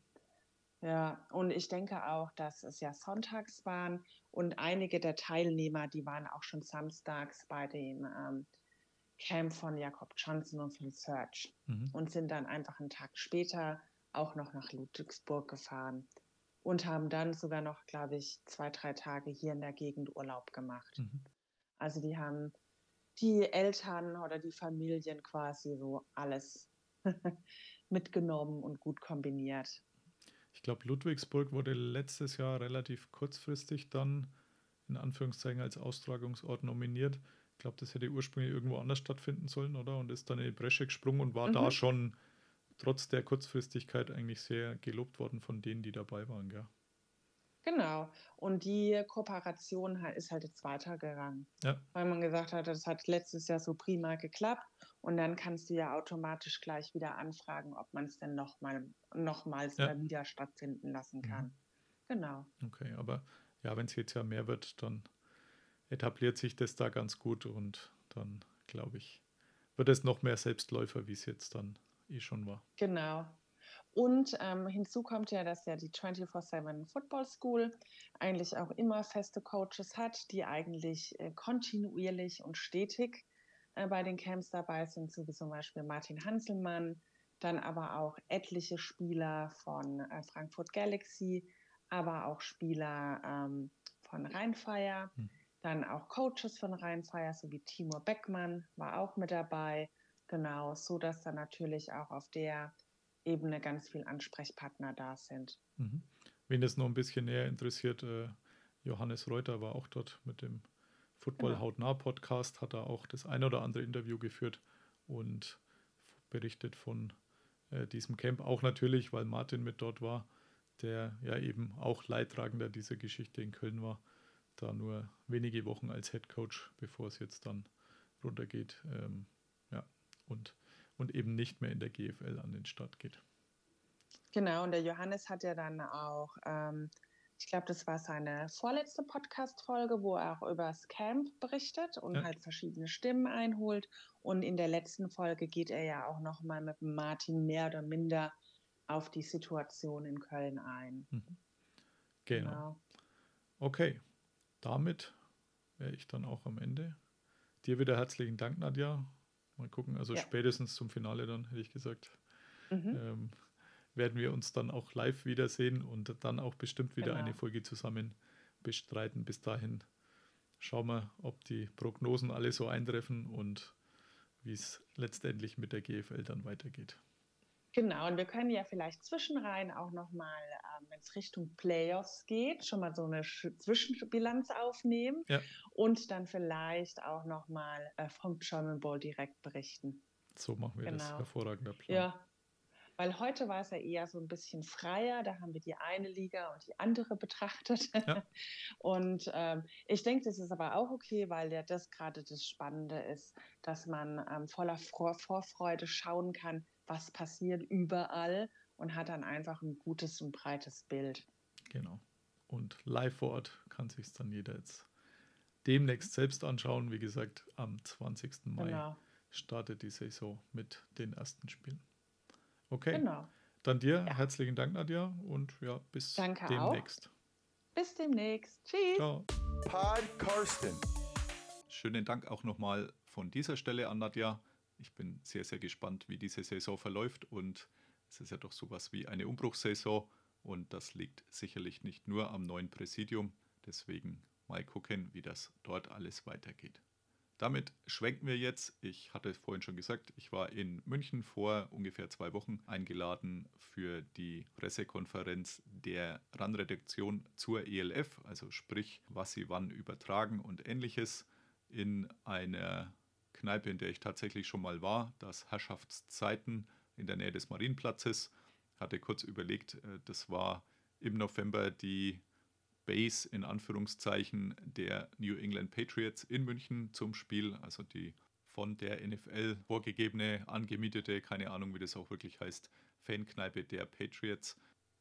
Ja, und ich denke auch, dass es ja sonntags waren und einige der Teilnehmer, die waren auch schon samstags bei dem ähm, Camp von Jakob Johnson und von Search mhm. und sind dann einfach einen Tag später auch noch nach Ludwigsburg gefahren und haben dann sogar noch, glaube ich, zwei, drei Tage hier in der Gegend Urlaub gemacht. Mhm. Also die haben die Eltern oder die Familien quasi so alles mitgenommen und gut kombiniert. Ich glaube, Ludwigsburg wurde letztes Jahr relativ kurzfristig dann in Anführungszeichen als Austragungsort nominiert. Ich glaube, das hätte ursprünglich irgendwo anders stattfinden sollen, oder? Und ist dann in die Bresche gesprungen und war mhm. da schon trotz der Kurzfristigkeit eigentlich sehr gelobt worden von denen, die dabei waren, gell? Genau. Und die Kooperation ist halt jetzt weitergegangen. Ja. Weil man gesagt hat, das hat letztes Jahr so prima geklappt. Und dann kannst du ja automatisch gleich wieder anfragen, ob man es denn nochmal, nochmals ja. wieder stattfinden lassen mhm. kann. Mhm. Genau. Okay, aber ja, wenn es jetzt ja mehr wird, dann etabliert sich das da ganz gut und dann, glaube ich, wird es noch mehr Selbstläufer, wie es jetzt dann eh schon war. Genau. Und ähm, hinzu kommt ja, dass ja die 24-7 Football School eigentlich auch immer feste Coaches hat, die eigentlich äh, kontinuierlich und stetig äh, bei den Camps dabei sind, so wie zum Beispiel Martin Hanselmann, dann aber auch etliche Spieler von äh, Frankfurt Galaxy, aber auch Spieler ähm, von Rheinfire. Hm. Dann auch Coaches von Rheinfire, so wie Timur Beckmann war auch mit dabei. Genau, so dass dann natürlich auch auf der Ebene ganz viele Ansprechpartner da sind. Mhm. Wen das noch ein bisschen näher interessiert, äh, Johannes Reuter war auch dort mit dem Football genau. Hautnah Podcast, hat er auch das ein oder andere Interview geführt und berichtet von äh, diesem Camp. Auch natürlich, weil Martin mit dort war, der ja eben auch Leidtragender dieser Geschichte in Köln war. Da nur wenige Wochen als Head Coach, bevor es jetzt dann runtergeht. Ähm, ja, und, und eben nicht mehr in der GFL an den Start geht. Genau, und der Johannes hat ja dann auch, ähm, ich glaube, das war seine vorletzte Podcast-Folge, wo er auch über das Camp berichtet und ja. halt verschiedene Stimmen einholt. Und in der letzten Folge geht er ja auch nochmal mit Martin mehr oder minder auf die Situation in Köln ein. Mhm. Genau. genau. Okay, damit wäre ich dann auch am Ende. Dir wieder herzlichen Dank, Nadja. Mal gucken, also ja. spätestens zum Finale dann, hätte ich gesagt, mhm. ähm, werden wir uns dann auch live wiedersehen und dann auch bestimmt wieder genau. eine Folge zusammen bestreiten. Bis dahin schauen wir, ob die Prognosen alle so eintreffen und wie es letztendlich mit der GFL dann weitergeht. Genau, und wir können ja vielleicht zwischenrein auch nochmal, ähm, wenn es Richtung Playoffs geht, schon mal so eine Zwischenbilanz aufnehmen ja. und dann vielleicht auch nochmal äh, vom German Bowl direkt berichten. So machen wir genau. das. Hervorragender Plan. Ja, weil heute war es ja eher so ein bisschen freier. Da haben wir die eine Liga und die andere betrachtet. Ja. und ähm, ich denke, das ist aber auch okay, weil ja das gerade das Spannende ist, dass man ähm, voller Vor Vorfreude schauen kann, was passiert überall und hat dann einfach ein gutes und breites Bild. Genau. Und live vor Ort kann sich dann jeder jetzt demnächst selbst anschauen. Wie gesagt, am 20. Mai genau. startet die Saison mit den ersten Spielen. Okay. Genau. Dann dir ja. herzlichen Dank, Nadja, und ja, bis Danke demnächst. Auch. Bis demnächst. Tschüss. Ciao. Pod Karsten. Schönen Dank auch nochmal von dieser Stelle an Nadja. Ich bin sehr, sehr gespannt, wie diese Saison verläuft und es ist ja doch sowas wie eine Umbruchssaison und das liegt sicherlich nicht nur am neuen Präsidium. Deswegen mal gucken, wie das dort alles weitergeht. Damit schwenken wir jetzt. Ich hatte vorhin schon gesagt, ich war in München vor ungefähr zwei Wochen eingeladen für die Pressekonferenz der RAN-Redaktion zur ELF, also sprich, was sie wann übertragen und ähnliches, in einer Kneipe, in der ich tatsächlich schon mal war, das Herrschaftszeiten in der Nähe des Marienplatzes. Hatte kurz überlegt, äh, das war im November die Base in Anführungszeichen der New England Patriots in München zum Spiel, also die von der NFL vorgegebene, angemietete, keine Ahnung, wie das auch wirklich heißt, Fankneipe der Patriots.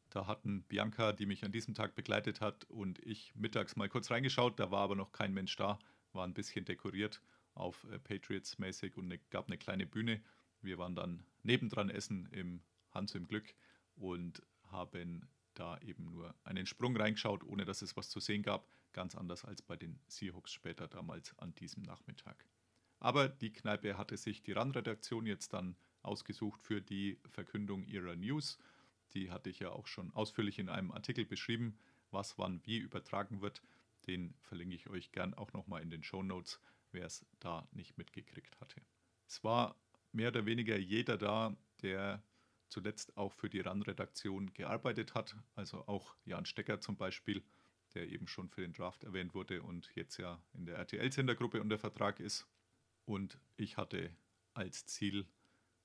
Da hatten Bianca, die mich an diesem Tag begleitet hat, und ich mittags mal kurz reingeschaut. Da war aber noch kein Mensch da, war ein bisschen dekoriert auf äh, Patriots mäßig und ne, gab eine kleine Bühne. Wir waren dann nebendran essen im Hans im Glück und haben da eben nur einen Sprung reingeschaut, ohne dass es was zu sehen gab. Ganz anders als bei den Seahawks später damals an diesem Nachmittag. Aber die Kneipe hatte sich die RAN-Redaktion jetzt dann ausgesucht für die Verkündung ihrer News. Die hatte ich ja auch schon ausführlich in einem Artikel beschrieben, was wann wie übertragen wird. Den verlinke ich euch gern auch nochmal in den Show Notes, wer es da nicht mitgekriegt hatte. Es war mehr oder weniger jeder da, der zuletzt auch für die RAN-Redaktion gearbeitet hat. Also auch Jan Stecker zum Beispiel, der eben schon für den Draft erwähnt wurde und jetzt ja in der RTL-Sendergruppe unter Vertrag ist. Und ich hatte als Ziel,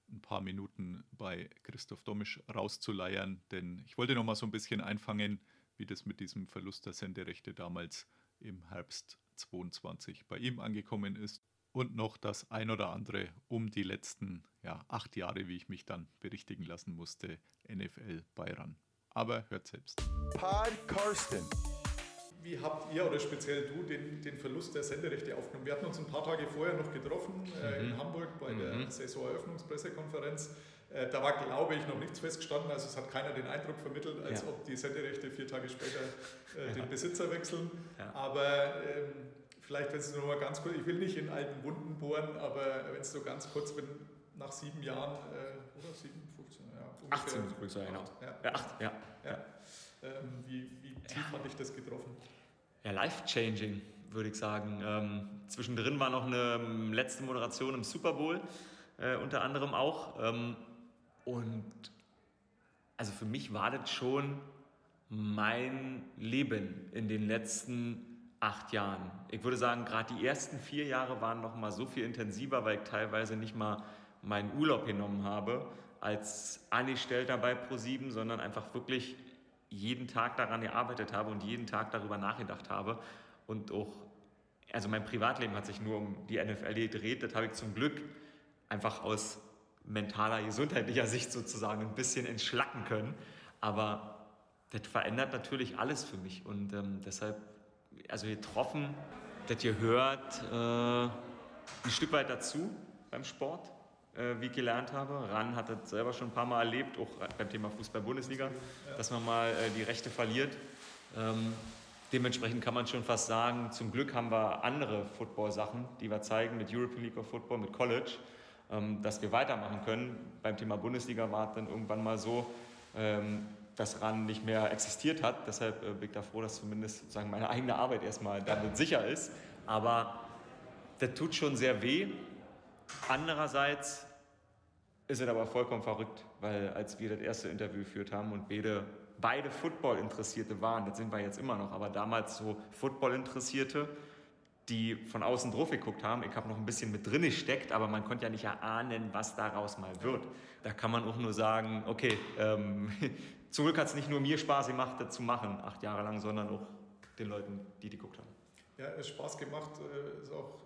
ein paar Minuten bei Christoph Domisch rauszuleiern, denn ich wollte noch mal so ein bisschen einfangen, wie das mit diesem Verlust der Senderechte damals im Herbst 22 bei ihm angekommen ist und noch das ein oder andere um die letzten ja, acht Jahre, wie ich mich dann berichtigen lassen musste, NFL Bayern. Aber hört selbst. Pod Karsten. Wie habt ihr oder speziell du den, den Verlust der Senderechte aufgenommen? Wir hatten uns ein paar Tage vorher noch getroffen äh, in mhm. Hamburg bei mhm. Saisoneröffnungspressekonferenz. Äh, da war, glaube ich, noch nichts festgestanden. Also es hat keiner den Eindruck vermittelt, als ja. ob die Senderechte vier Tage später äh, den Besitzer wechseln. Ja. Aber ähm, Vielleicht, wenn es nur mal ganz kurz, ich will nicht in alten Wunden bohren, aber wenn es so ganz kurz, wenn nach sieben Jahren, äh, oder sieben, 15, ja, ungefähr. 18 übrigens, ja, genau. Ja, ja, acht, ja. ja. Ähm, wie, wie tief hat dich das getroffen? Ja, life-changing. würde ich sagen. Ähm, zwischendrin war noch eine ähm, letzte Moderation im Super Bowl, äh, unter anderem auch. Ähm, und also für mich war das schon mein Leben in den letzten acht Jahren. Ich würde sagen, gerade die ersten vier Jahre waren noch mal so viel intensiver, weil ich teilweise nicht mal meinen Urlaub genommen habe als Angestellter bei ProSieben, sondern einfach wirklich jeden Tag daran gearbeitet habe und jeden Tag darüber nachgedacht habe und auch also mein Privatleben hat sich nur um die NFL gedreht. Das habe ich zum Glück einfach aus mentaler, gesundheitlicher Sicht sozusagen ein bisschen entschlacken können. Aber das verändert natürlich alles für mich und ähm, deshalb also getroffen, das gehört äh, ein Stück weit dazu beim Sport, äh, wie ich gelernt habe. Ran hat das selber schon ein paar Mal erlebt, auch beim Thema Fußball-Bundesliga, dass man mal äh, die Rechte verliert. Ähm, dementsprechend kann man schon fast sagen, zum Glück haben wir andere Football-Sachen, die wir zeigen mit European League of Football, mit College, dass wir weitermachen können. Beim Thema Bundesliga war es dann irgendwann mal so, ähm, dass RAN nicht mehr existiert hat. Deshalb äh, bin ich da froh, dass zumindest sozusagen meine eigene Arbeit erstmal damit sicher ist. Aber das tut schon sehr weh. Andererseits ist es aber vollkommen verrückt, weil als wir das erste Interview geführt haben und beide, beide Football-Interessierte waren, das sind wir jetzt immer noch, aber damals so Football-Interessierte, die von außen drauf geguckt haben. Ich habe noch ein bisschen mit drin gesteckt, aber man konnte ja nicht erahnen, was daraus mal wird. Da kann man auch nur sagen, okay, ähm, zum Glück hat es nicht nur mir Spaß gemacht, das zu machen, acht Jahre lang, sondern auch den Leuten, die die geguckt haben. Ja, Spaß gemacht, äh, ist auch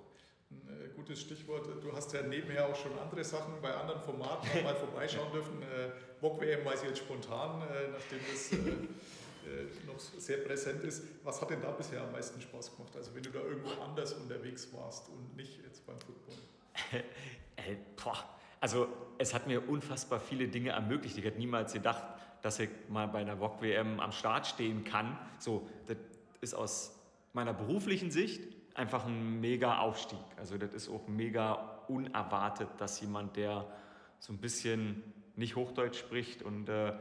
ein äh, gutes Stichwort. Du hast ja nebenher auch schon andere Sachen bei anderen Formaten mal vorbeischauen dürfen. Äh, WM weiß ich jetzt spontan, nachdem das noch sehr präsent ist. Was hat denn da bisher am meisten Spaß gemacht? Also wenn du da irgendwo anders unterwegs warst und nicht jetzt beim Football? äh, also es hat mir unfassbar viele Dinge ermöglicht. Ich hätte niemals gedacht, dass ich mal bei einer VOG WM am Start stehen kann. So, das ist aus meiner beruflichen Sicht einfach ein mega Aufstieg. Also das ist auch mega unerwartet, dass jemand, der so ein bisschen nicht Hochdeutsch spricht und äh,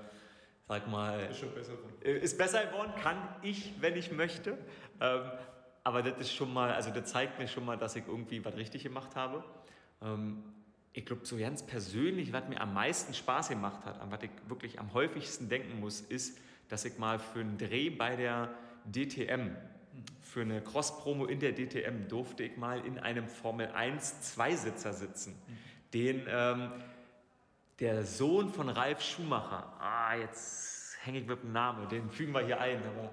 sag mal, ist, schon besser äh, ist besser geworden, kann ich, wenn ich möchte. Ähm, aber das ist schon mal, also das zeigt mir schon mal, dass ich irgendwie was richtig gemacht habe. Ähm, ich glaube, so ganz persönlich, was mir am meisten Spaß gemacht hat, an was ich wirklich am häufigsten denken muss, ist, dass ich mal für einen Dreh bei der DTM, für eine Cross-Promo in der DTM, durfte ich mal in einem Formel 1 Zweisitzer sitzen. Den ähm, der Sohn von Ralf Schumacher, ah, jetzt hänge ich mit dem Namen, den fügen wir hier ein, aber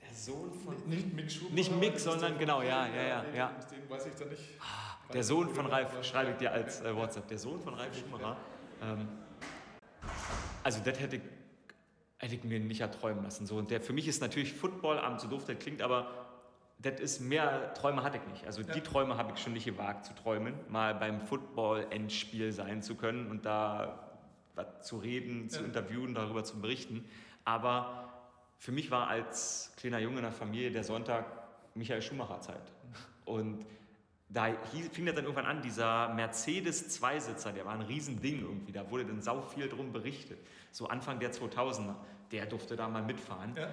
der Sohn von. Nicht Mick Schumacher. Nicht Mick, sondern genau, ja, ja, ja. ja. Den weiß ich da nicht. Ah, der Sohn von Ralf, schreibe ich dir als äh, WhatsApp, der Sohn von Ralf Schumacher. Ähm, also das hätte, hätte ich mir nicht erträumen lassen. So, und der, für mich ist natürlich Football, abends so doof das klingt, aber das ist mehr Träume hatte ich nicht. Also die Träume habe ich schon nicht gewagt zu träumen, mal beim Football-Endspiel sein zu können und da was zu reden, zu ja. interviewen, darüber zu berichten. Aber für mich war als kleiner Junge in der Familie der Sonntag Michael Schumacher Zeit. Und da fing das dann irgendwann an, dieser Mercedes Zweisitzer, der war ein Riesending irgendwie, da wurde dann sau viel drum berichtet. So Anfang der 2000er, der durfte da mal mitfahren. Ja.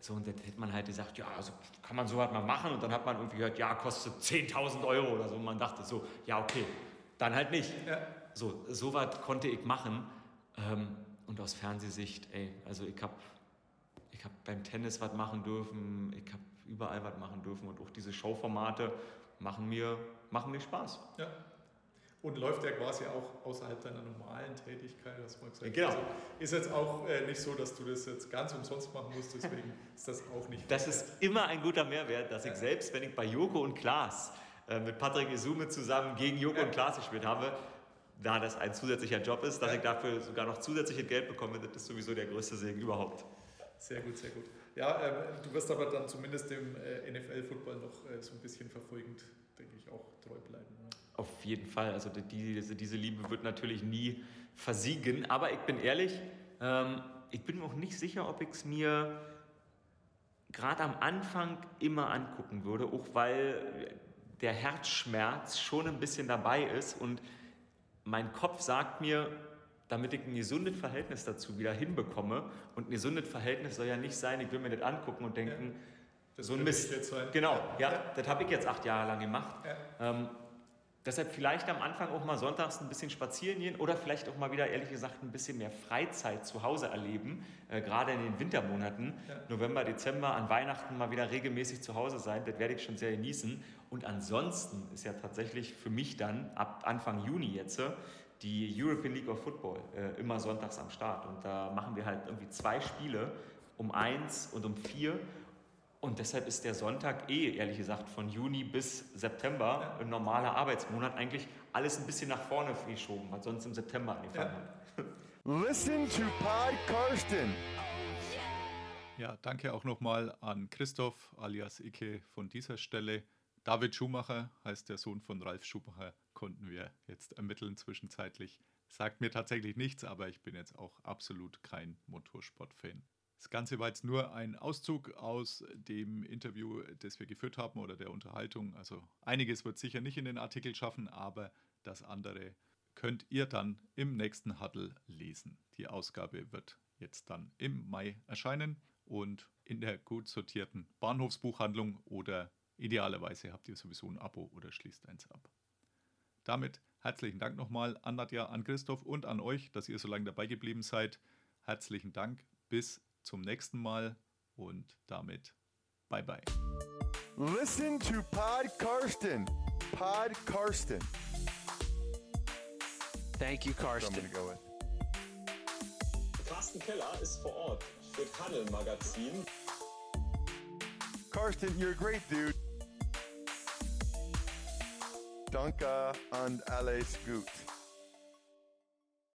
So, und dann hätte man halt gesagt, ja, also kann man so halt mal machen. Und dann hat man irgendwie gehört, ja, kostet 10.000 Euro oder so. Und man dachte so, ja, okay, dann halt nicht. Ja. So, so was konnte ich machen. Ähm, und aus Fernsehsicht, ey, also ich habe ich hab beim Tennis was machen dürfen, ich habe überall was machen dürfen. Und auch diese Showformate, machen mir, machen mir Spaß. Ja. Und läuft ja quasi auch außerhalb deiner normalen Tätigkeit, hast du mal gesagt. Genau. Also ist jetzt auch äh, nicht so, dass du das jetzt ganz umsonst machen musst, deswegen ist das auch nicht. Das ist immer ein guter Mehrwert, dass ich selbst, wenn ich bei Joko und Klaas äh, mit Patrick Isume zusammen gegen Joko ja. und Klaas gespielt habe, da das ein zusätzlicher Job ist, dass ja. ich dafür sogar noch zusätzliches Geld bekomme, das ist sowieso der größte Segen überhaupt. Sehr gut, sehr gut. Ja, äh, du wirst aber dann zumindest dem äh, NFL-Football noch äh, so ein bisschen verfolgend, denke ich, auch treu bleiben. Auf jeden Fall. Also die, diese, diese Liebe wird natürlich nie versiegen. Aber ich bin ehrlich, ähm, ich bin mir auch nicht sicher, ob ich es mir gerade am Anfang immer angucken würde, auch weil der Herzschmerz schon ein bisschen dabei ist und mein Kopf sagt mir, damit ich ein gesundes Verhältnis dazu wieder hinbekomme. Und ein gesundes Verhältnis soll ja nicht sein, ich will mir das angucken und denken, so ein Mist. Genau, ja, das habe ich jetzt acht Jahre lang gemacht. Ähm, deshalb vielleicht am Anfang auch mal sonntags ein bisschen spazieren gehen oder vielleicht auch mal wieder, ehrlich gesagt, ein bisschen mehr Freizeit zu Hause erleben, äh, gerade in den Wintermonaten. November, Dezember, an Weihnachten mal wieder regelmäßig zu Hause sein, das werde ich schon sehr genießen. Und ansonsten ist ja tatsächlich für mich dann ab Anfang Juni jetzt die European League of Football äh, immer sonntags am Start. Und da machen wir halt irgendwie zwei Spiele um eins und um vier. Und deshalb ist der Sonntag eh, ehrlich gesagt, von Juni bis September, ein normaler Arbeitsmonat, eigentlich alles ein bisschen nach vorne geschoben, was sonst im September angefangen hat. Listen to Pod Karsten. Ja, danke auch nochmal an Christoph alias Icke von dieser Stelle. David Schumacher heißt der Sohn von Ralf Schumacher, konnten wir jetzt ermitteln zwischenzeitlich. Sagt mir tatsächlich nichts, aber ich bin jetzt auch absolut kein Motorsport-Fan. Das Ganze war jetzt nur ein Auszug aus dem Interview, das wir geführt haben oder der Unterhaltung. Also einiges wird sicher nicht in den Artikel schaffen, aber das andere könnt ihr dann im nächsten Huddle lesen. Die Ausgabe wird jetzt dann im Mai erscheinen und in der gut sortierten Bahnhofsbuchhandlung oder idealerweise habt ihr sowieso ein Abo oder schließt eins ab. Damit herzlichen Dank nochmal an Nadja, an Christoph und an euch, dass ihr so lange dabei geblieben seid. Herzlichen Dank, bis zum nächsten Mal und damit bye bye. Listen to Pod Karsten. Pod Karsten. Thank you, Karsten. go. Carsten Keller ist vor Ort für Paddel Magazin. Karsten, you're a great dude. Danke und alles gut.